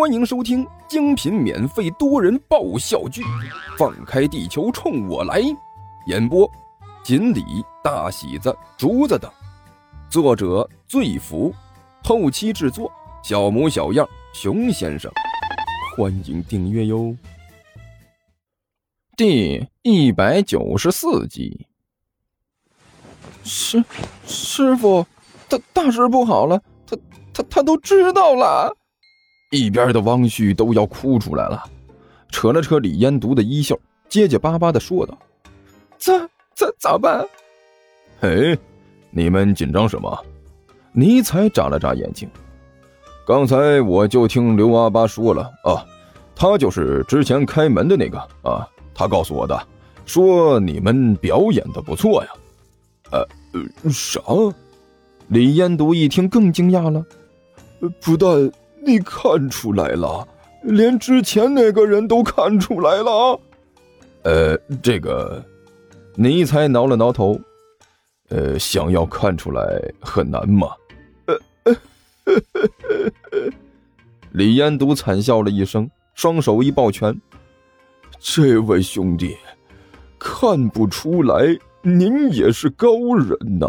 欢迎收听精品免费多人爆笑剧《放开地球冲我来》，演播：锦鲤、大喜子、竹子等，作者：醉福，后期制作：小模小样、熊先生。欢迎订阅哟。第一百九十四集。师师傅，大大事不好了，他他他都知道了。一边的汪旭都要哭出来了，扯了扯李烟毒的衣袖，结结巴巴的说道：“这这咋办？”嘿，你们紧张什么？尼采眨了眨眼睛。刚才我就听刘阿八说了啊，他就是之前开门的那个啊，他告诉我的，说你们表演的不错呀。呃，啥？李烟毒一听更惊讶了，不但。你看出来了，连之前那个人都看出来了。呃，这个，尼才挠了挠头，呃，想要看出来很难吗？李彦都惨笑了一声，双手一抱拳：“这位兄弟，看不出来，您也是高人呐。”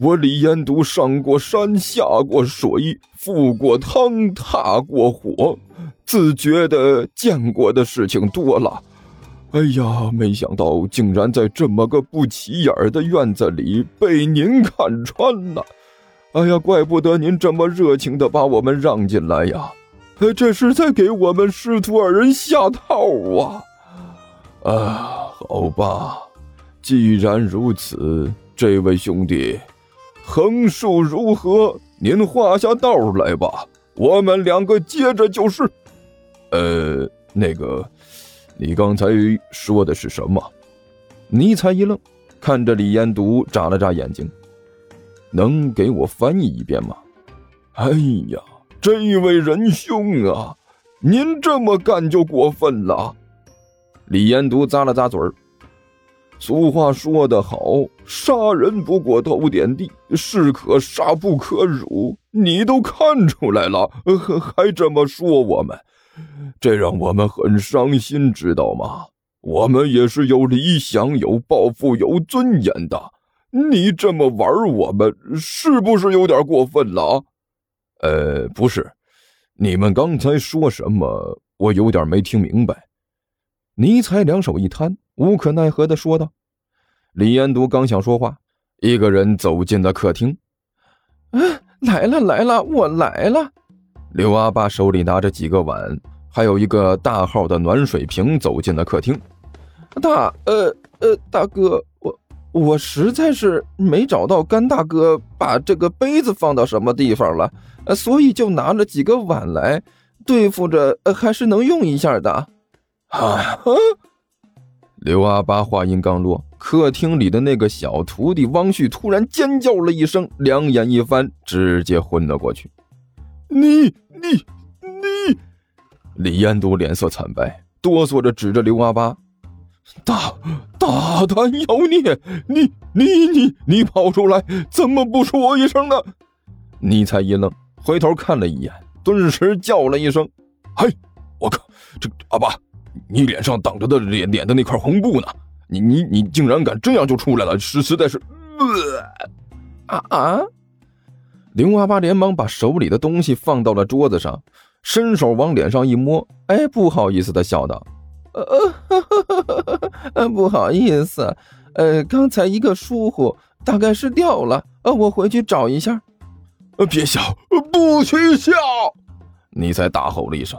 我李延都上过山，下过水，赴过汤，踏过火，自觉的见过的事情多了。哎呀，没想到竟然在这么个不起眼的院子里被您看穿了。哎呀，怪不得您这么热情的把我们让进来呀！这是在给我们师徒二人下套啊！啊，好吧，既然如此，这位兄弟。横竖如何？您画下道来吧，我们两个接着就是。呃，那个，你刚才说的是什么？尼才一愣，看着李延独，眨了眨眼睛。能给我翻译一遍吗？哎呀，这位仁兄啊，您这么干就过分了。李延独咂了咂嘴儿。俗话说得好，杀人不过头点地，士可杀不可辱。你都看出来了，还还这么说我们，这让我们很伤心，知道吗？我们也是有理想、有抱负、有尊严的。你这么玩我们，是不是有点过分了？呃，不是，你们刚才说什么？我有点没听明白。尼才两手一摊。无可奈何的说道：“李延都刚想说话，一个人走进了客厅。啊，来了来了，我来了！”刘阿爸手里拿着几个碗，还有一个大号的暖水瓶，走进了客厅。大呃呃，大哥，我我实在是没找到甘大哥把这个杯子放到什么地方了，所以就拿了几个碗来对付着，还是能用一下的。啊！刘阿八话音刚落，客厅里的那个小徒弟汪旭突然尖叫了一声，两眼一翻，直接昏了过去。你你你！李彦都脸色惨白，哆嗦着指着刘阿八：“大大胆妖孽！你你你你跑出来，怎么不说一声呢？”尼才一愣，回头看了一眼，顿时叫了一声：“嘿，我靠！这阿八！”你脸上挡着的脸脸的那块红布呢？你你你竟然敢这样就出来了，实实在是，啊啊！刘阿八连忙把手里的东西放到了桌子上，伸手往脸上一摸，哎，不好意思的笑道：“呃呵呵，不好意思，呃，刚才一个疏忽，大概是掉了，呃，我回去找一下。”呃，别笑，不许笑！你才大吼了一声。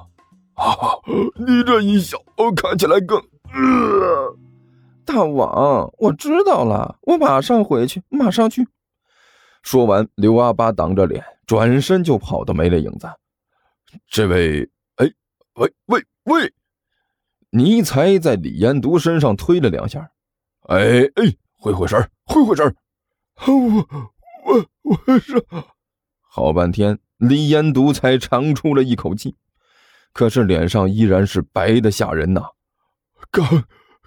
啊！你这一笑，看起来更……呃、大王，我知道了，我马上回去，马上去。说完，刘阿八挡着脸，转身就跑到没了影子。这位，哎，喂喂喂！尼才在李延独身上推了两下。哎哎，回回神回回神我我我是……好半天，李延独才长出了一口气。可是脸上依然是白的吓人呐！刚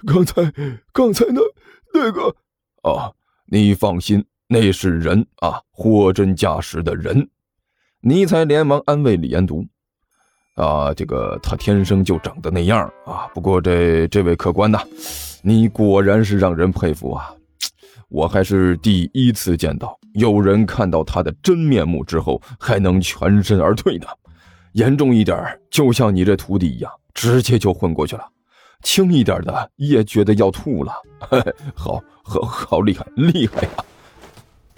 刚才刚才那那个啊，你放心，那是人啊，货真价实的人。尼才连忙安慰李延独：“啊，这个他天生就长得那样啊。不过这这位客官呐，你果然是让人佩服啊！我还是第一次见到有人看到他的真面目之后还能全身而退的。严重一点，就像你这徒弟一样，直接就昏过去了；轻一点的，也觉得要吐了。好好好厉害，厉害呀！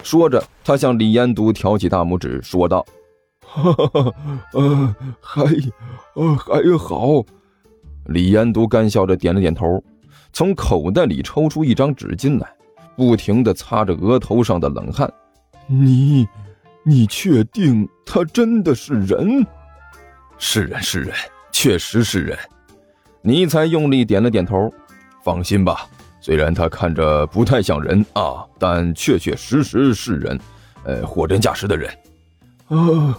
说着，他向李延都挑起大拇指，说道。哈哈，呃，还，呃，还好。李延都干笑着点了点头，从口袋里抽出一张纸巾来，不停的擦着额头上的冷汗。你，你确定他真的是人？是人，是人，确实是人。尼才用力点了点头。放心吧，虽然他看着不太像人啊，但确确实实是人，呃，货真价实的人。啊，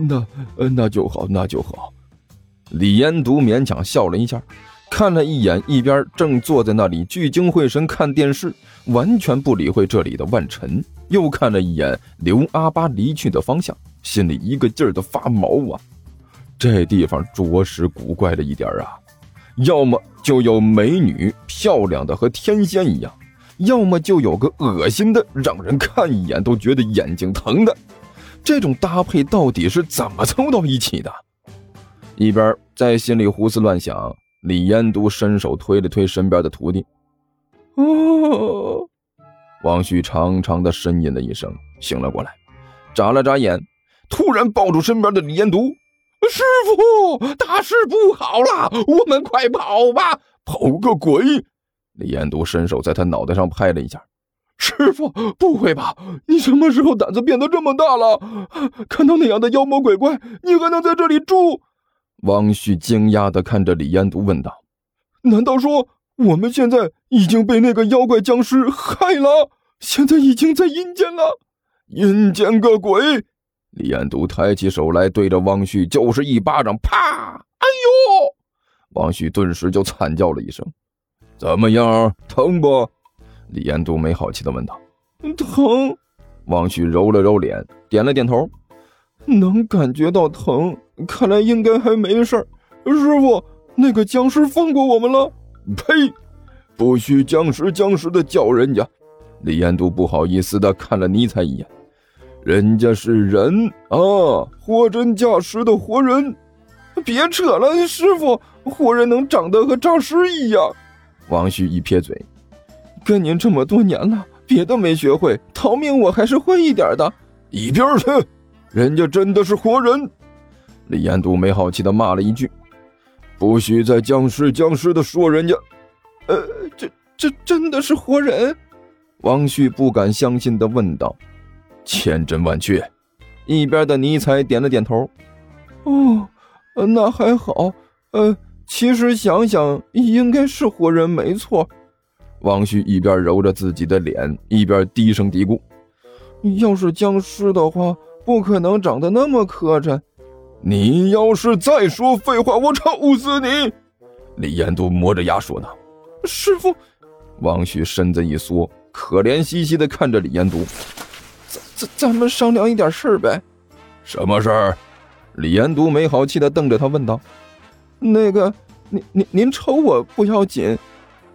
那，那就好，那就好。李延独勉强笑了一下，看了一眼一边正坐在那里聚精会神看电视、完全不理会这里的万晨，又看了一眼刘阿八离去的方向，心里一个劲儿的发毛啊！这地方着实古怪了一点啊，要么就有美女漂亮的和天仙一样，要么就有个恶心的，让人看一眼都觉得眼睛疼的。这种搭配到底是怎么凑到一起的？一边在心里胡思乱想，李延都伸手推了推身边的徒弟。哦，王旭长长的呻吟了一声，醒了过来，眨了眨眼，突然抱住身边的李延都：“师傅，大事不好了，我们快跑吧！”“跑个鬼！”李延都伸手在他脑袋上拍了一下。师傅，不会吧？你什么时候胆子变得这么大了？看到那样的妖魔鬼怪，你还能在这里住？王旭惊讶地看着李延都问道：“难道说我们现在已经被那个妖怪僵尸害了？现在已经在阴间了？阴间个鬼！”李延都抬起手来，对着汪旭就是一巴掌，啪！哎呦！汪旭顿时就惨叫了一声：“怎么样？疼不？”李延都没好气的问道：“疼？”汪旭揉了揉脸，点了点头：“能感觉到疼，看来应该还没事师傅，那个僵尸放过我们了？”“呸！不许僵尸僵尸的叫人家！”李延都不好意思的看了尼采一眼：“人家是人啊，货真价实的活人。”“别扯了，师傅，活人能长得和诈尸一样？”王旭一撇嘴。跟您这么多年了，别的没学会，逃命我还是会一点的。一边去！人家真的是活人。李延都没好气的骂了一句：“不许再僵尸僵尸的说人家。”呃，这这真的是活人？王旭不敢相信的问道。千真万确。一边的尼采点了点头。哦，那还好。呃，其实想想，应该是活人，没错。王旭一边揉着自己的脸，一边低声嘀咕：“要是僵尸的话，不可能长得那么磕碜。”你要是再说废话，我抽死你！”李延都磨着牙说道。“师傅。”王旭身子一缩，可怜兮兮地看着李延都：“咱咱咱们商量一点事儿呗。”“什么事儿？”李延都没好气的瞪着他问道。“那个，您您您抽我不要紧。”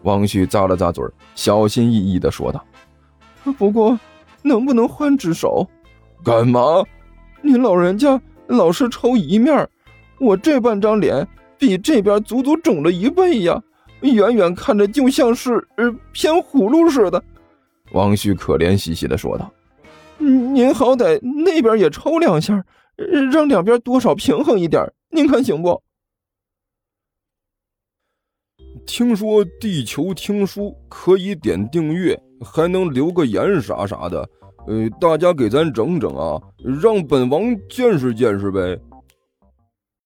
王旭咂了咂嘴，小心翼翼的说道：“不过，能不能换只手？干嘛？您老人家老是抽一面，我这半张脸比这边足足肿了一倍呀，远远看着就像是呃偏葫芦似的。”王旭可怜兮兮的说道：“您好歹那边也抽两下，让两边多少平衡一点，您看行不？”听说地球听书可以点订阅，还能留个言啥啥的，呃，大家给咱整整啊，让本王见识见识呗。